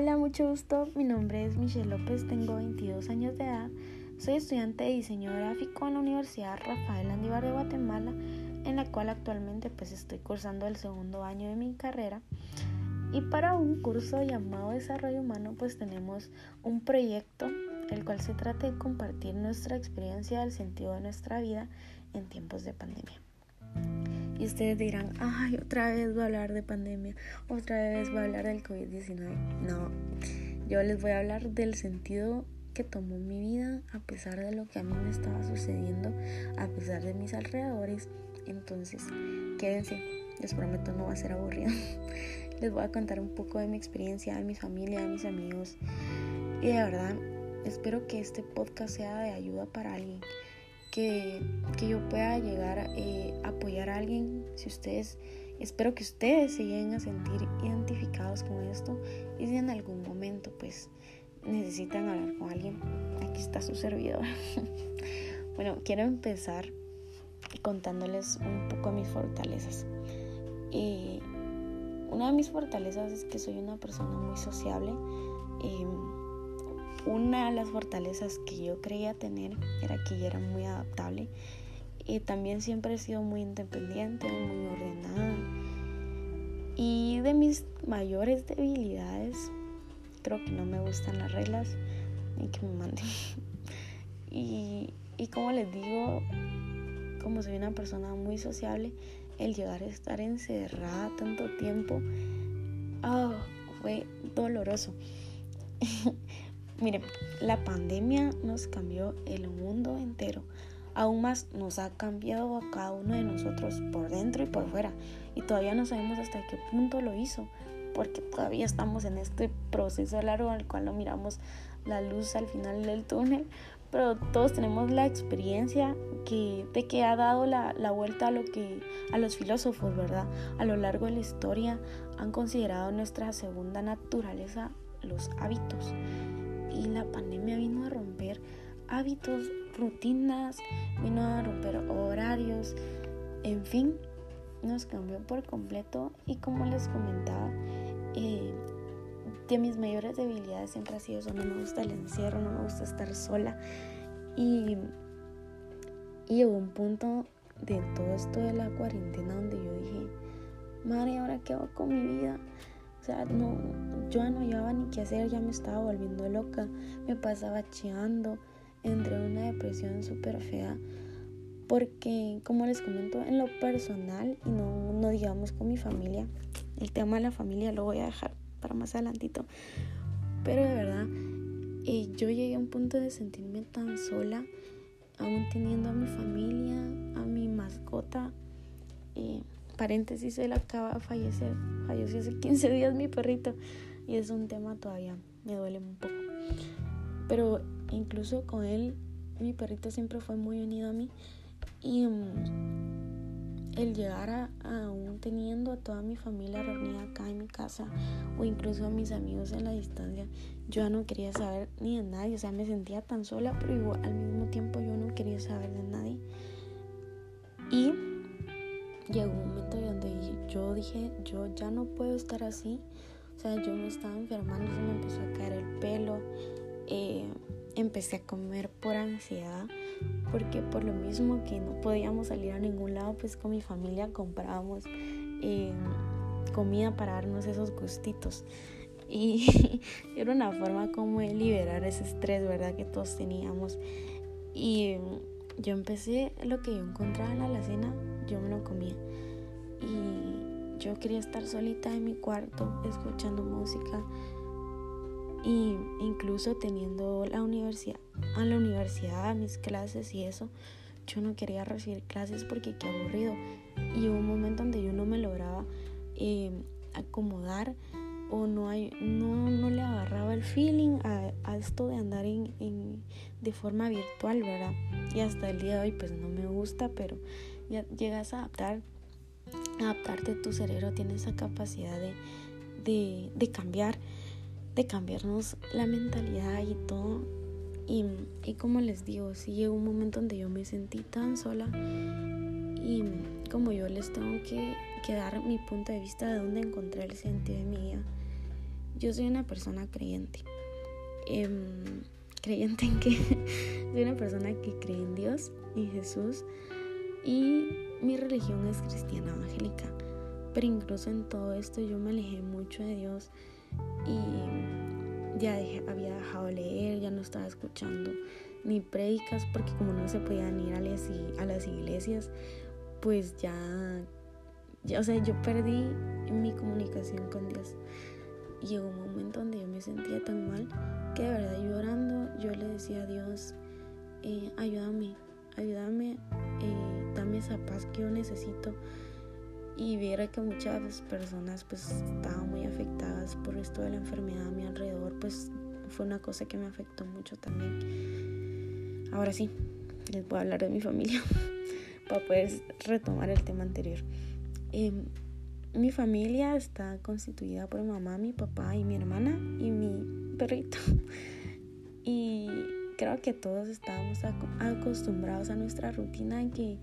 Hola, mucho gusto. Mi nombre es Michelle López, tengo 22 años de edad. Soy estudiante de diseño gráfico en la Universidad Rafael Andívar de Guatemala, en la cual actualmente pues estoy cursando el segundo año de mi carrera. Y para un curso llamado Desarrollo Humano pues tenemos un proyecto el cual se trata de compartir nuestra experiencia del sentido de nuestra vida en tiempos de pandemia. Y ustedes dirán, ay, otra vez voy a hablar de pandemia, otra vez voy a hablar del COVID-19. No, yo les voy a hablar del sentido que tomó mi vida a pesar de lo que a mí me estaba sucediendo, a pesar de mis alrededores. Entonces, quédense, les prometo no va a ser aburrido. les voy a contar un poco de mi experiencia, de mi familia, de mis amigos. Y de verdad, espero que este podcast sea de ayuda para alguien que, yo pueda llegar a eh, apoyar a alguien. Si ustedes, espero que ustedes se lleguen a sentir identificados con esto y si en algún momento pues necesitan hablar con alguien, aquí está su servidor. bueno, quiero empezar contándoles un poco mis fortalezas. Y una de mis fortalezas es que soy una persona muy sociable. Y una de las fortalezas que yo creía tener era que yo era muy adaptable y también siempre he sido muy independiente, muy ordenada. Y de mis mayores debilidades, creo que no me gustan las reglas ni que me manden. y, y como les digo, como soy una persona muy sociable, el llegar a estar encerrada tanto tiempo, oh, fue doloroso. Miren, la pandemia nos cambió el mundo entero. Aún más nos ha cambiado a cada uno de nosotros por dentro y por fuera. Y todavía no sabemos hasta qué punto lo hizo. Porque todavía estamos en este proceso largo el cual no miramos la luz al final del túnel. Pero todos tenemos la experiencia que, de que ha dado la, la vuelta a lo que a los filósofos, ¿verdad? A lo largo de la historia han considerado nuestra segunda naturaleza los hábitos y la pandemia vino a romper hábitos, rutinas, vino a romper horarios, en fin, nos cambió por completo y como les comentaba, eh, de mis mayores debilidades siempre ha sido eso, no me gusta el encierro, no me gusta estar sola y, y llegó un punto de todo esto de la cuarentena donde yo dije, madre, ¿ahora qué hago con mi vida? No, yo no llevaba ni qué hacer, ya me estaba volviendo loca, me pasaba cheando, entré en una depresión súper fea, porque como les comento, en lo personal y no, no digamos con mi familia, el tema de la familia lo voy a dejar para más adelantito, pero de verdad, eh, yo llegué a un punto de sentirme tan sola, aún teniendo a mi familia, a mi mascota, eh, paréntesis, él acaba de fallecer. Falleció hace 15 días mi perrito. Y es un tema todavía, me duele un poco. Pero incluso con él, mi perrito siempre fue muy unido a mí. Y mm, el llegar a, aún teniendo a toda mi familia reunida acá en mi casa, o incluso a mis amigos en la distancia, yo ya no quería saber ni de nadie. O sea, me sentía tan sola, pero igual al mismo tiempo yo no quería saber de nadie. Y llegó un momento donde yo dije, yo ya no puedo estar así. O sea, yo me estaba enfermando, se me empezó a caer el pelo. Eh, empecé a comer por ansiedad, porque por lo mismo que no podíamos salir a ningún lado, pues con mi familia comprábamos eh, comida para darnos esos gustitos. Y era una forma como de liberar ese estrés, ¿verdad? Que todos teníamos. Y yo empecé lo que yo encontraba en la alacena, yo me lo comía. Y yo quería estar solita en mi cuarto escuchando música y incluso teniendo la universidad, a la universidad, mis clases y eso, yo no quería recibir clases porque qué aburrido. Y hubo un momento donde yo no me lograba eh, acomodar o no, hay, no, no le agarraba el feeling a, esto de andar en, en, de forma virtual, ¿verdad? Y hasta el día de hoy pues no me gusta, pero ya llegas a adaptar, adaptarte tu cerebro, tiene esa capacidad de, de, de cambiar, de cambiarnos la mentalidad y todo. Y, y como les digo, sí llegó un momento donde yo me sentí tan sola y como yo les tengo que, que dar mi punto de vista de dónde encontré el sentido de mi vida yo soy una persona creyente. Em, creyente en que soy una persona que cree en Dios y Jesús y mi religión es cristiana evangélica. Pero incluso en todo esto yo me alejé mucho de Dios y ya había dejado de leer, ya no estaba escuchando ni prédicas porque como no se podían ir a las, iglesias, pues ya, o sea, yo perdí mi comunicación con Dios. Llegó un momento donde yo me sentía tan mal que de verdad llorando yo le decía a Dios, eh, ayúdame, ayúdame, eh, dame esa paz que yo necesito. Y viera que muchas personas pues estaban muy afectadas por esto de la enfermedad a mi alrededor, pues fue una cosa que me afectó mucho también. Ahora sí, les voy a hablar de mi familia para poder retomar el tema anterior. Em, mi familia está constituida por mi mamá, mi papá y mi hermana y mi perrito. Y creo que todos estábamos acostumbrados a nuestra rutina en que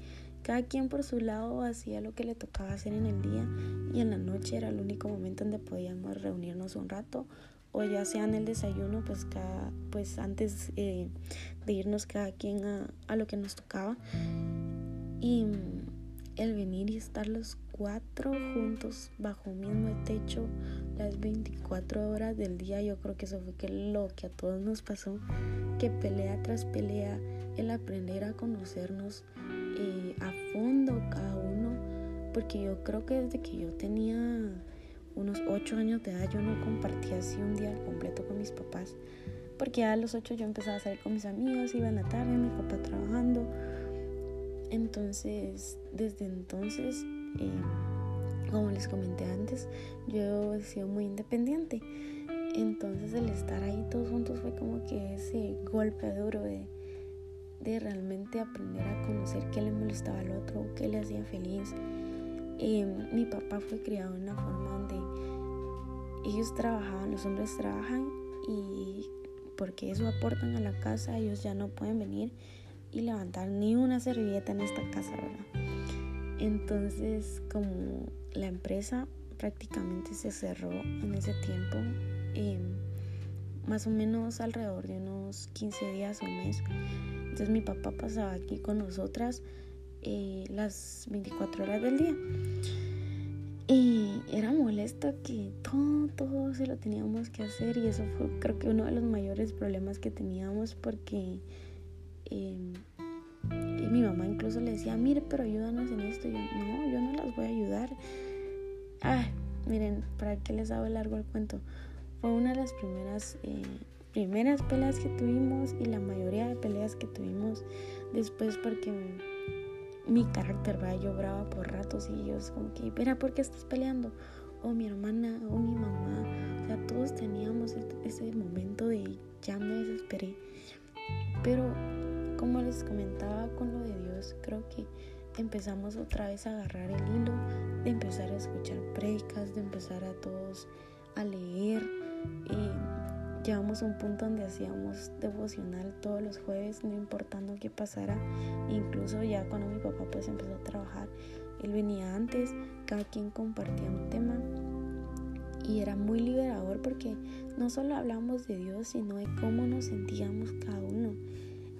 cada quien por su lado hacía lo que le tocaba hacer en el día y en la noche era el único momento donde podíamos reunirnos un rato o ya sea en el desayuno pues cada pues antes eh, de irnos cada quien a, a lo que nos tocaba. Y el venir y estar los cuatro juntos bajo un mismo techo las 24 horas del día, yo creo que eso fue que lo que a todos nos pasó, que pelea tras pelea, el aprender a conocernos eh, a fondo cada uno, porque yo creo que desde que yo tenía unos 8 años de edad yo no compartía así un día completo con mis papás, porque a los 8 yo empezaba a salir con mis amigos, iba en la tarde, mi papá trabajando, entonces, desde entonces, eh, como les comenté antes, yo he sido muy independiente. Entonces el estar ahí todos juntos fue como que ese golpe duro de, de realmente aprender a conocer qué le molestaba al otro, qué le hacía feliz. Eh, mi papá fue criado de una forma donde ellos trabajaban, los hombres trabajan y porque eso aportan a la casa, ellos ya no pueden venir y levantar ni una servilleta en esta casa, ¿verdad? Entonces, como la empresa prácticamente se cerró en ese tiempo, em, más o menos alrededor de unos 15 días o mes. Entonces mi papá pasaba aquí con nosotras eh, las 24 horas del día. Y era molesto que todo, todo se lo teníamos que hacer y eso fue creo que uno de los mayores problemas que teníamos porque Em, y mi mamá incluso le decía, mire, pero ayúdanos en esto. Y yo, no, yo no las voy a ayudar. Ah, miren, para que les hago largo el cuento. Fue una de las primeras, eh, primeras peleas que tuvimos y la mayoría de peleas que tuvimos después porque mi carácter, va Yo brava por ratos y ellos como que, mira, ¿por qué estás peleando? O mi hermana, o mi mamá. O sea, todos teníamos ese momento de ya me desesperé. Pero como les comentaba con lo de Dios, creo que empezamos otra vez a agarrar el hilo, de empezar a escuchar predicas, de empezar a todos a leer. Y llegamos a un punto donde hacíamos devocional todos los jueves, no importando qué pasara. Incluso ya cuando mi papá pues empezó a trabajar, él venía antes, cada quien compartía un tema. Y era muy liberador porque no solo hablamos de Dios, sino de cómo nos sentíamos cada uno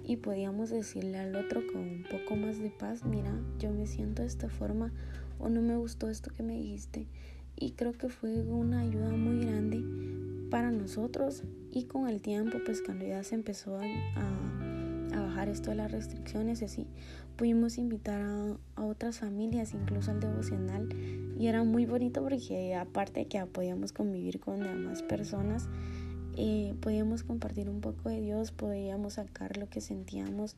y podíamos decirle al otro con un poco más de paz, mira, yo me siento de esta forma o no me gustó esto que me dijiste. Y creo que fue una ayuda muy grande para nosotros y con el tiempo, pues cuando ya se empezó a, a, bajar esto de las restricciones, así, pudimos invitar a, a, otras familias, incluso al devocional, y era muy bonito porque aparte de que podíamos convivir con demás personas, eh, podíamos compartir un poco de Dios, podíamos sacar lo que sentíamos,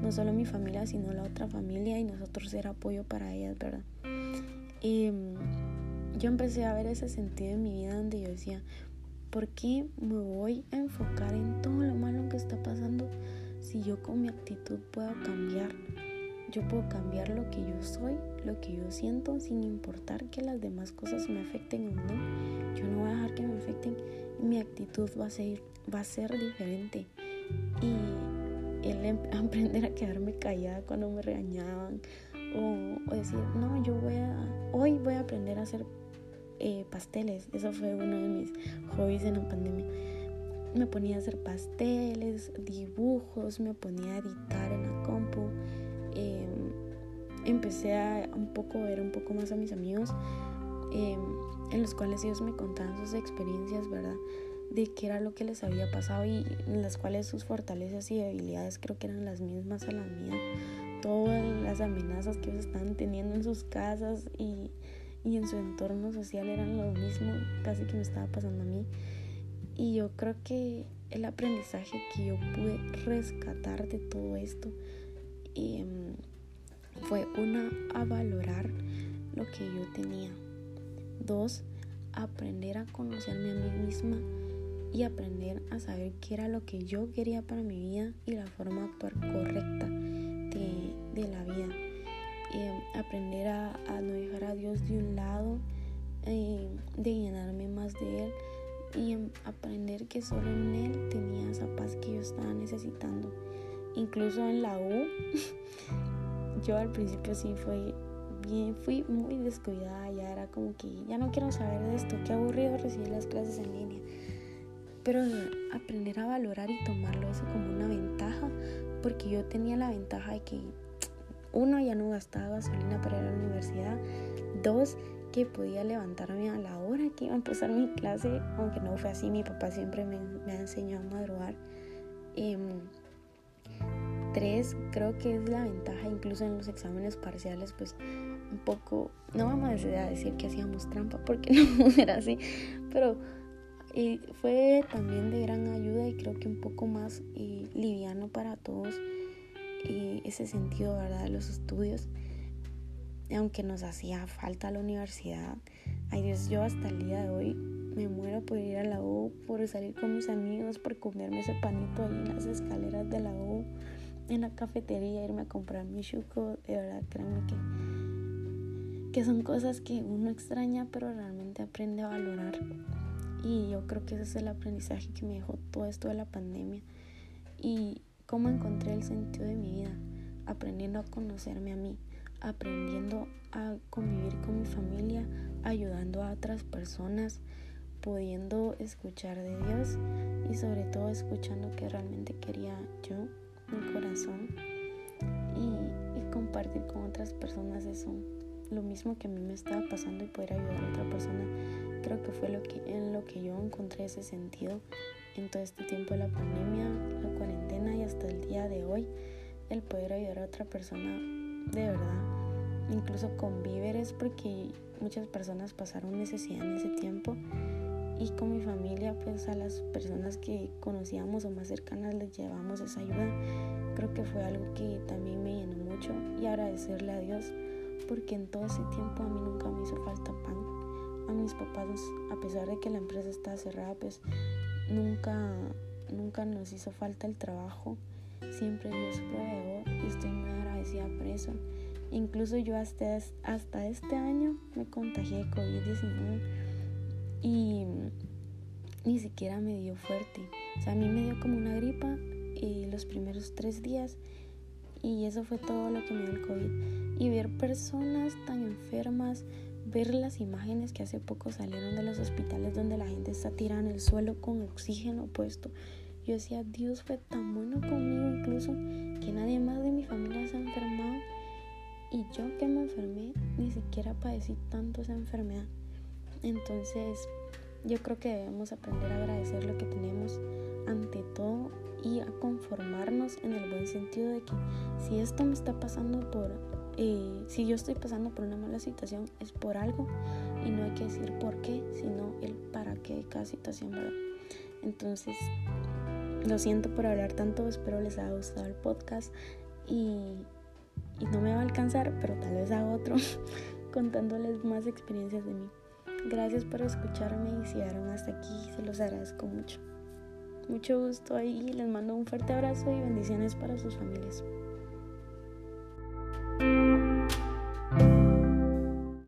no solo mi familia, sino la otra familia y nosotros ser apoyo para ellas, ¿verdad? Y mm, yo empecé a ver ese sentido en mi vida donde yo decía, ¿por qué me voy a enfocar en todo lo malo que está pasando si yo con mi actitud puedo cambiar? Yo puedo cambiar lo que yo soy, lo que yo siento, sin importar que las demás cosas me afecten o no. Yo no voy a dejar que me afecten mi actitud va a ser, va a ser diferente. Y el em, aprender a quedarme callada cuando me regañaban o, decir, no, yo voy a, hoy voy a aprender a ser eh, pasteles. Eso fue uno de mis hobbies en la pandemia. Me ponía a hacer pasteles, dibujos, me ponía a editar en la compu. Em, empecé a un poco ver un poco más a mis amigos, em, en los cuales ellos me contaban sus experiencias, ¿verdad? De qué era lo que les había pasado y en las cuales sus fortalezas y debilidades creo que eran las mismas a las mías. Todas las amenazas que ellos estaban teniendo en sus casas y y en su entorno social eran lo mismo casi que me estaba pasando a mí. Y yo creo que el aprendizaje que yo pude rescatar de todo esto em, fue una, a valorar lo que yo tenía. Dos, aprender a conocerme a mí misma y aprender a saber qué era lo que yo quería para mi vida y la forma de actuar correcta de, de la vida. Eh, aprender a, no dejar a Dios de un lado, eh, de llenarme más de Él y aprender que solo en Él tenía esa paz que yo estaba necesitando. Incluso en la U, yo al principio sí fui bien, fui muy descuidada, ya era como que ya no quiero saber de esto, qué aburrido recibir las clases en línea. Pero aprender a valorar y tomarlo eso como una ventaja, porque yo tenía la ventaja de que uno, ya no gastaba gasolina para ir a la universidad. Dos, que podía levantarme a la hora que iba a empezar mi clase, aunque no fue así, mi papá siempre me, ha enseñado a madrugar. Em, tres, creo que es la ventaja, incluso en los exámenes parciales, pues un poco, no vamos a decir que hacíamos trampa, porque no era así, pero fue también de gran ayuda y creo que un poco más liviano para todos ese sentido, ¿verdad? De los estudios. Aunque nos hacía falta la universidad. Ay Dios, yo hasta el día de hoy me muero por ir a la U, por salir con mis amigos, por comerme ese panito ahí en las escaleras de la U, en la cafetería, irme a comprar mi chuco. De verdad, créanme que, que son cosas que uno extraña, pero realmente aprende a valorar. Y yo creo que ese es el aprendizaje que me dejó todo esto de la pandemia. Y cómo encontré el sentido de mi vida, aprendiendo a conocerme a mí, aprendiendo a convivir con mi familia, ayudando a otras personas, pudiendo escuchar de Dios y sobre todo escuchando que realmente quería yo, mi corazón, y, compartir con otras personas eso, lo mismo que a mí me estaba pasando y poder ayudar a otra persona, creo que fue lo que, en lo que yo encontré ese sentido en todo este tiempo de la pandemia, poder ayudar a otra persona de verdad, incluso con víveres, porque muchas personas pasaron necesidad en ese tiempo y con mi familia, pues a las personas que conocíamos o más cercanas les llevamos esa ayuda. Creo que fue algo que también me llenó mucho y agradecerle a Dios porque en todo ese tiempo a mí nunca me hizo falta pan. A mis papás, a pesar de que la empresa estaba cerrada, pues Nunca, nunca nos hizo falta el trabajo, siempre Dios proveó y estoy muy agradecida por eso. Incluso yo hasta, hasta este año me contagié de COVID-19 y ni siquiera me dio fuerte. O sea, a mí me dio como una gripa y los primeros tres días y eso fue todo lo que me dio el COVID. Y ver personas tan enfermas, ver las imágenes que hace poco salieron de los hospitales donde la gente está tirada en el suelo con oxígeno puesto. Yo decía, Dios fue tan bueno conmigo incluso que nadie más de mi familia se ha enfermado. Y yo que me enfermé, ni siquiera padecí tanto esa enfermedad. Entonces, yo creo que debemos aprender a agradecer lo que tenemos ante todo y a conformarnos en el buen sentido de que si esto me está pasando por eh, si yo estoy pasando por una mala situación es por algo y no hay que decir por qué, sino el para qué de cada situación, ¿verdad? Entonces, lo siento por hablar tanto, espero les haya gustado el podcast y, y no me va a alcanzar, pero tal vez haga otro contándoles más experiencias de mí. Gracias por escucharme y si llegaron hasta aquí, se los agradezco mucho. Mucho gusto ahí, les mando un fuerte abrazo y bendiciones para sus familias.